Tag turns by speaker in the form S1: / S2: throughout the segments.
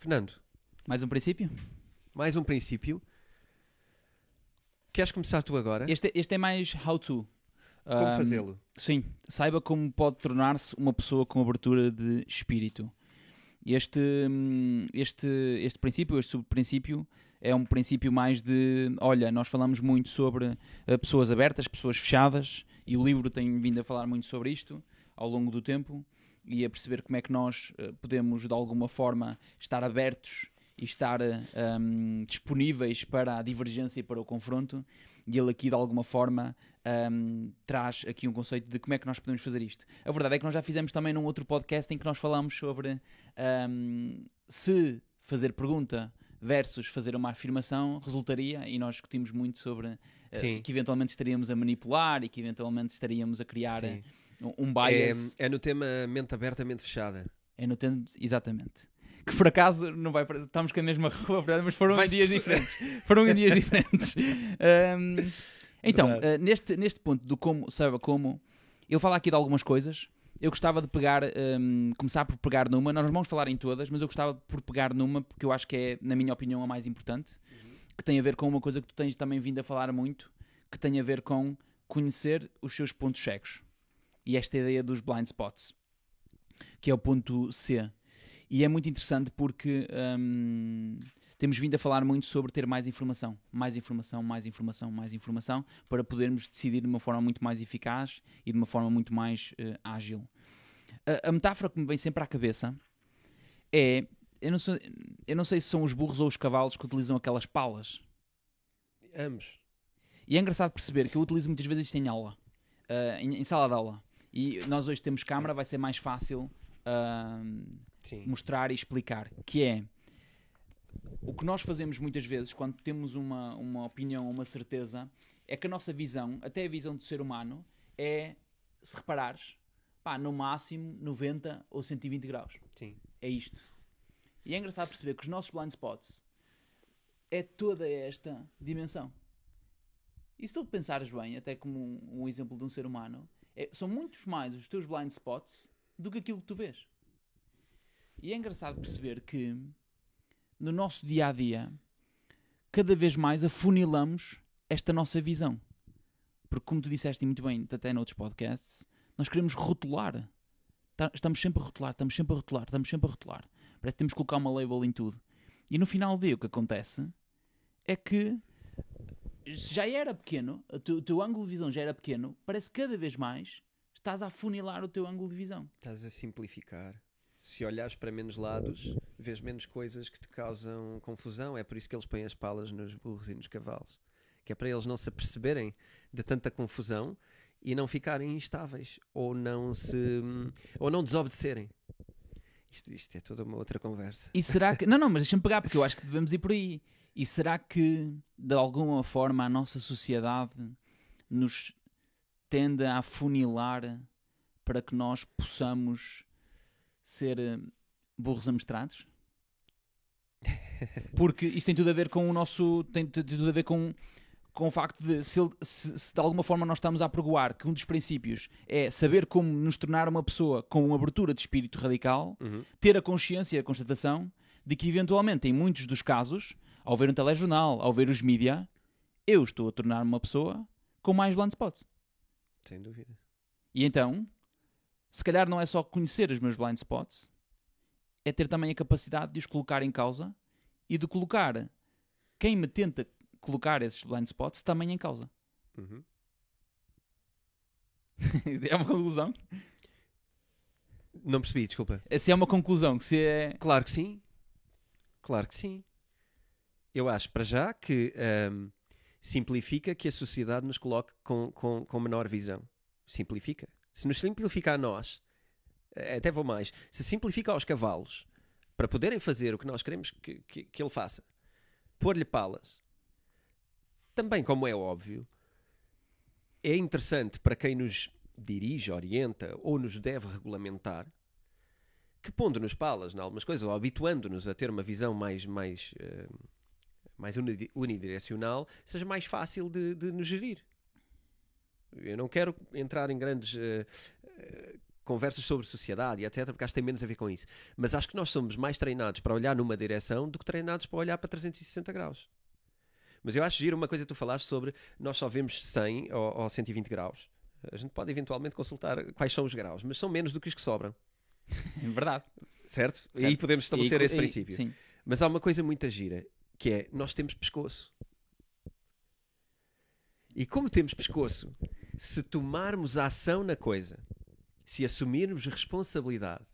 S1: Fernando,
S2: Mais um princípio?
S1: mais um princípio. Queres começar tu agora?
S2: Este, este é mais how to.
S1: Como
S2: Ahm,
S1: fazê-lo?
S2: Sim, saiba como pode tornar-se uma pessoa com abertura de espírito. Este, hum, este, este princípio, este subprincípio, é um princípio mais de. Olha, nós falamos muito sobre eh, pessoas abertas, pessoas fechadas, e o livro tem vindo a falar muito sobre isto ao longo do tempo e a perceber como é que nós eh, podemos, de alguma forma, estar abertos e estar eh, hum, disponíveis para a divergência e para o confronto. E ele aqui, de alguma forma, hum, traz aqui um conceito de como é que nós podemos fazer isto. A verdade é que nós já fizemos também num outro podcast em que nós falamos sobre hum, se fazer pergunta versus fazer uma afirmação resultaria, e nós discutimos muito sobre eh,
S1: Sim.
S2: que eventualmente estaríamos a manipular e que eventualmente estaríamos a criar
S1: Sim.
S2: Um um
S1: É,
S2: bias.
S1: é no tema mente aberta, mente fechada.
S2: É no tempo, exatamente. Que por acaso não vai estamos com a mesma rua, mas foram em dias diferentes. Foram em dias diferentes. Ahm, então, ah, neste, neste ponto do como, saiba como, eu falo aqui de algumas coisas. Eu gostava de pegar, ahm, começar por pegar numa. Nós não vamos falar em todas, mas eu gostava por pegar numa, porque eu acho que é, na minha opinião, a mais importante. Que tem a ver com uma coisa que tu tens também vindo a falar muito, que tem a ver com conhecer os seus pontos cegos. E esta ideia dos blind spots, que é o ponto C. E é muito interessante porque hum, temos vindo a falar muito sobre ter mais informação, mais informação, mais informação, mais informação, para podermos decidir de uma forma muito mais eficaz e de uma forma muito mais eh, ágil. A, a metáfora que me vem sempre à cabeça é: eu não, sei, eu não sei se são os burros ou os cavalos que utilizam aquelas palas.
S1: Ambos.
S2: E é engraçado perceber que eu utilizo muitas vezes isto em aula, eh, em, em sala de aula. E nós hoje temos câmara, vai ser mais fácil.
S1: Sim.
S2: mostrar e explicar, que é o que nós fazemos muitas vezes quando temos uma, uma opinião ou uma certeza é que a nossa visão, até a visão do ser humano, é, se reparares, pá, no máximo 90 ou 120 graus.
S1: Sim.
S2: É isto. E é engraçado perceber que os nossos blind spots é toda esta dimensão. E se tu pensares bem, até como um, um exemplo de um ser humano, é- são muitos mais os teus blind spots do que aquilo que tu vês. E é engraçado perceber que no nosso dia a dia, cada vez mais afunilamos esta nossa visão. Porque, como tu disseste muito bem, até noutros podcasts, nós queremos rotular. Tá- Estamos sempre a rotular, estamos sempre a rotular, estamos sempre a rotular. Parece que temos que colocar uma label em tudo. E no final do dia, o que acontece é que já era pequeno, o teu, ângulo de visão já era pequeno, parece que cada vez mais estás a afunilar o teu ângulo de visão.
S1: Estás a simplificar. Se olhares para menos lados, vês menos coisas que te causam confusão. É por isso que eles põem as palas nos burros e nos cavalos. Que é para eles não se aperceberem de tanta confusão e não ficarem instáveis ou não se ou não desobedecerem. Isto, isto é toda uma outra conversa.
S2: E será que. Não, não, mas deixa-me pegar, porque eu acho que devemos ir por aí. E será que, de alguma forma, a nossa sociedade nos tende a afunilar para que nós possamos ser eh, burros amestrados? Porque isto tem tudo a ver com o nosso. tem tu- tudo a ver com, com o facto de se, se- se de alguma forma nós estamos a apregoar que um dos princípios é saber como nos tornar uma pessoa com uma abertura de espírito radical,
S1: Uhum.
S2: ter a consciência e a constatação de que, eventualmente, em muitos dos casos, ao ver um telejornal, ao ver os mídia, eu estou a tornar-me uma pessoa com mais blind spots.
S1: Sem dúvida.
S2: E então, se calhar não é só conhecer os meus blind spots, é ter também a capacidade de os colocar em causa e de colocar quem me tenta colocar esses blind spots também em causa.
S1: Uhum.
S2: é uma conclusão?
S1: Não percebi, desculpa.
S2: Se é uma conclusão, se é.
S1: Claro que sim. Claro que sim. Eu acho, para já, que ahm, simplifica que a sociedade nos coloque com, com, com menor visão. Simplifica. Se nos simplifica a nós, eh, até vou mais, se simplifica aos cavalos para poderem fazer o que nós queremos que, que, que ele faça, pôr-lhe palas, também, como é óbvio, é interessante para quem nos dirige, orienta ou nos deve regulamentar que pondo-nos palas em algumas coisas, ou habituando-nos a ter uma visão mais, mais, eh, mais uni- unidirecional, seja mais fácil de, de nos gerir. Eu não quero entrar em grandes eh, eh, conversas sobre sociedade etc, porque acho que tem menos a ver com isso. Mas acho que nós somos mais treinados para olhar numa direção do que treinados para olhar para 360 graus. Mas eu acho giro uma coisa que tu falaste sobre nós só vemos 100 ou, ou 120 graus. A gente pode eventualmente consultar quais são os graus, mas são menos do que os que sobram,
S2: É verdade.
S1: certo? E aí
S2: Certo.
S1: podemos estabelecer
S2: E-
S1: esse
S2: e-
S1: princípio.
S2: Sim.
S1: Mas há uma coisa muito gira, que é nós temos pescoço. E como temos pescoço, se tomarmos ação na coisa, se assumirmos responsabilidade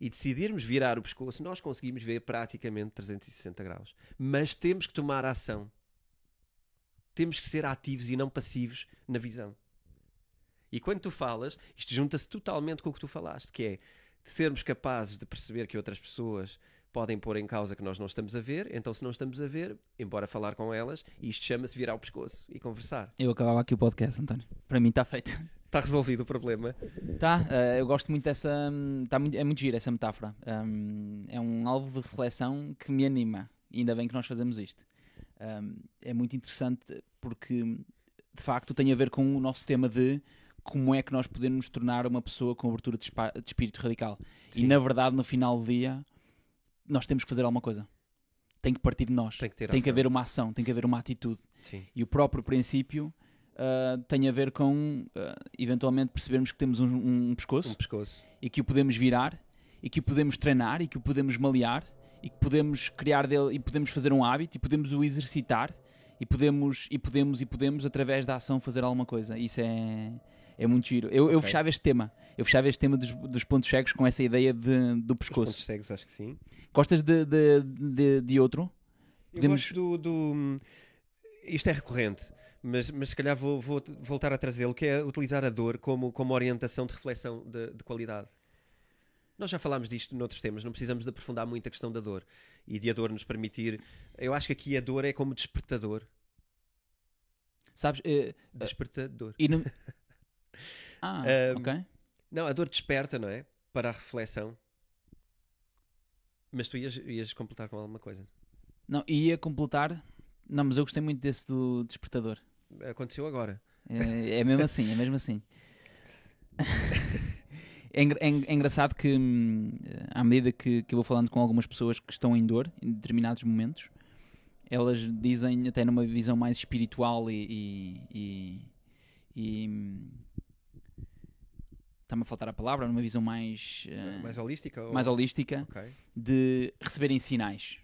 S1: e decidirmos virar o pescoço, nós conseguimos ver praticamente 360 graus. Mas temos que tomar ação. Temos que ser ativos e não passivos na visão. E quando tu falas, isto junta-se totalmente com o que tu falaste, que é de sermos capazes de perceber que outras pessoas podem pôr em causa que nós não estamos a ver, então se não estamos a ver, embora falar com elas, isto chama-se virar o pescoço e conversar.
S2: Eu acabava aqui o podcast, António. Para mim está feito.
S1: Está resolvido o problema.
S2: Tá, eh, eu gosto muito dessa. hum, Tá muito, é muito gira essa metáfora. Hum, é um alvo de reflexão que me anima. E ainda bem que nós fazemos isto. Hum, é muito interessante porque, de facto, tem a ver com o nosso tema de como é que nós podemos tornar uma pessoa com abertura de, de espírito radical. E,
S1: Sim.
S2: na verdade, no final do dia, nós temos que fazer alguma coisa. Tem que partir de nós.
S1: Tem que ter
S2: tem que haver uma ação, tem que haver uma atitude.
S1: Sim.
S2: E o próprio princípio ah, tem a ver com, ah, eventualmente, percebermos que temos um, um- um pescoço
S1: Um pescoço.
S2: e que o podemos virar e que o podemos treinar e que o podemos malear e que podemos criar dele e podemos fazer um hábito e podemos o exercitar e podemos e podemos e podemos através da ação fazer alguma coisa. Isso é é muito giro. Eu, eu
S1: Ok.
S2: fechava este tema. Eu fechava este tema dos, dos pontos cegos com essa ideia de, do
S1: Os
S2: pescoço.
S1: pontos cegos, acho que sim.
S2: Gostas de, de, de, de outro?
S1: Eu
S2: Podemos-
S1: gosto do, do- Isto é recorrente, mas, mas se calhar vou, vou voltar a trazê-lo, que é utilizar a dor como, como orientação de reflexão de, de qualidade. Nós já falámos disto noutros temas, não precisamos de aprofundar muito a questão da dor e de a dor nos permitir. Eu acho que aqui a dor é como despertador.
S2: Sabes? eh,
S1: Despertador.
S2: e não- Ah,
S1: Um,
S2: ok.
S1: Não, a dor desperta, não é? Para a reflexão. Mas tu ias, ias completar com alguma coisa.
S2: Não, ia completar. Não, mas eu gostei muito desse do despertador.
S1: Aconteceu agora.
S2: É, é mesmo assim, é mesmo assim. É, é é engraçado que, hum, à medida que, que eu vou falando com algumas pessoas que estão em dor, em determinados momentos, elas dizem, até numa visão mais espiritual e. e, e- e, hum, Está-me a faltar a palavra, numa visão mais. eh,
S1: Mais holística? ou-
S2: mais holística
S1: Ok.
S2: de receberem sinais,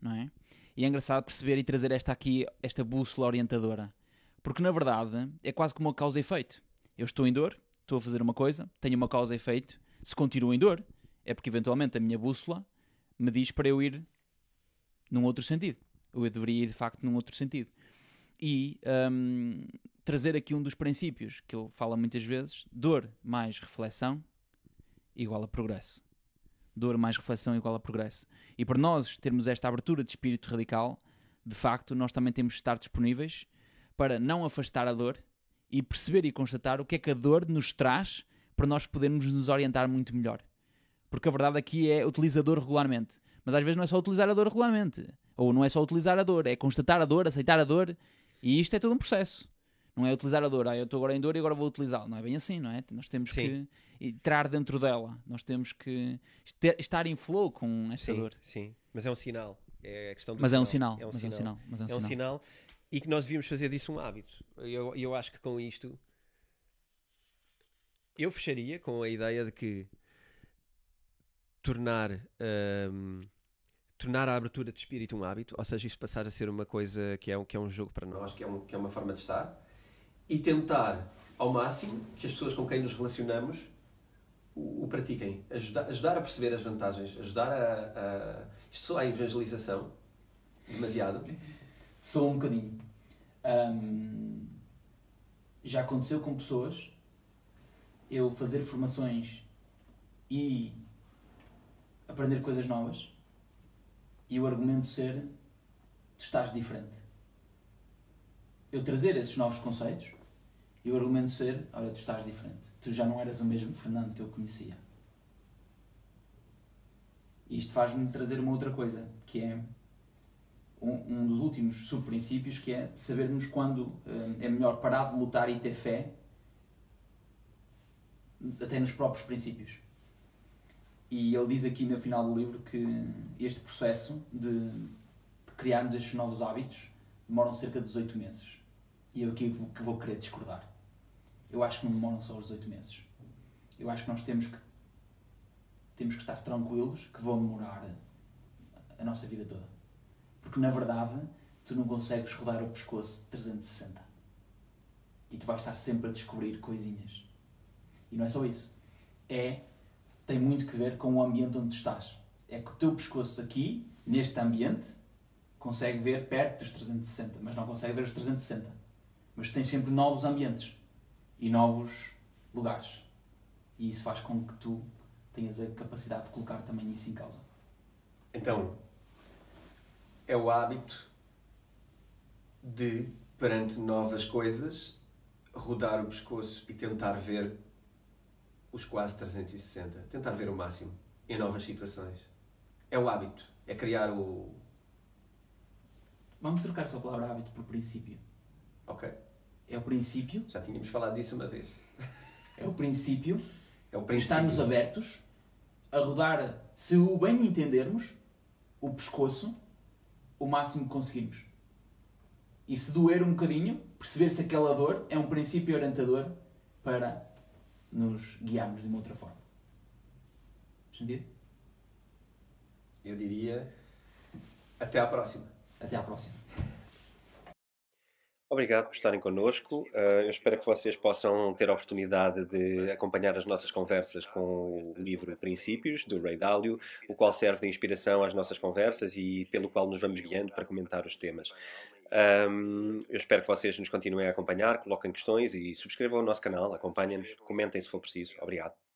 S2: não é? E é engraçado perceber e trazer esta aqui, esta bússola orientadora, porque na verdade é quase como uma causa e efeito. Eu estou em dor, estou a fazer uma coisa, tenho uma causa e efeito. Se continuo em dor, é porque eventualmente a minha bússola me diz para eu ir num outro sentido. Eu deveria ir de facto num outro sentido. E hum, trazer aqui um dos princípios que ele fala muitas vezes: dor mais reflexão igual a progresso dor mais reflexão igual a progresso. E para nós termos esta abertura de espírito radical, de facto, nós também temos de estar disponíveis para não afastar a dor e perceber e constatar o que é que a dor nos traz para nós podermos nos orientar muito melhor. Porque a verdade aqui é utilizar a dor regularmente. Mas às vezes não é só utilizar a dor regularmente. Ou não é só utilizar a dor, é constatar a dor, aceitar a dor. E isto é todo um processo. Não é utilizar a dor, ah, eu estou agora em dor e agora vou utilizá-la. Não é bem assim, não é? Nós temos
S1: Sim.
S2: que entrar dentro dela. Nós temos que estar em flow com essa
S1: Sim,
S2: dor.
S1: sim. Mas é um sinal. É a questão do
S2: Mas é um sinal.
S1: É um
S2: mas é um
S1: sinal.
S2: sinal. Mas é um
S1: É um
S2: sinal.
S1: sinal e que nós devíamos fazer disso um hábito. E Eu, eu acho que com isto eu fecharia com a ideia de que tornar hum, tornar a abertura de espírito um hábito, ou seja, isso passar a ser uma coisa que é um, que é um jogo para nós, que é, um, que é uma forma de estar, e tentar ao máximo que as pessoas com quem nos relacionamos o, o pratiquem, ajudar, ajudar a perceber as vantagens, ajudar a, a isto só a evangelização demasiado.
S2: Sou um bocadinho. Ahm, já aconteceu com pessoas eu fazer formações e aprender coisas novas e o argumento ser tu estás diferente. Eu trazer esses novos conceitos e o argumento ser olha, tu estás diferente. Tu já não eras o mesmo Fernando que eu conhecia. E isto faz-me trazer uma outra coisa, que é um, um dos últimos subprincípios que é sabermos quando eh, é melhor parar de lutar e ter fé até nos próprios princípios. E ele diz aqui no final do livro que este processo de criarmos estes novos hábitos demoram cerca de 18 meses. E eu aqui que vou querer discordar. Eu acho que não demoram só os 18 meses. Eu acho que nós temos que temos que estar tranquilos que vão demorar a nossa vida toda. Porque na verdade tu não consegues rodar o pescoço 360. E tu vais estar sempre a descobrir coisinhas. E não é só isso. É tem muito que ver com o ambiente onde tu estás. É que o teu pescoço aqui, neste ambiente, consegue ver perto dos 360, mas não consegue ver os 360. Mas tens sempre novos ambientes e novos lugares. E isso faz com que tu tenhas a capacidade de colocar também isso em causa.
S1: Então, é o hábito de, perante novas coisas, rodar o pescoço e tentar ver os quase 360. Tentar ver o máximo em novas situações. É o hábito. É criar o.
S2: Vamos trocar só a palavra hábito por princípio.
S1: Ok.
S2: É o princípio.
S1: Já tínhamos falado disso uma vez.
S2: É o princípio.
S1: É o princípio.
S2: Estarmos abertos a rodar, se o bem entendermos, o pescoço o máximo que conseguimos. E se doer um bocadinho, perceber se aquela dor é um princípio orientador para nos guiarmos de uma outra forma. Sentido?
S1: Eu diria até à próxima.
S2: Até à próxima.
S1: Obrigado por estarem connosco. Uh, eu espero que vocês possam ter a oportunidade de acompanhar as nossas conversas com o livro Princípios, do Ray Dalio, o qual serve de inspiração às nossas conversas e pelo qual nos vamos guiando para comentar os temas. Eu espero que vocês nos continuem a acompanhar, coloquem questões e subscrevam o nosso canal, acompanhem-nos, comentem se for preciso. Obrigado.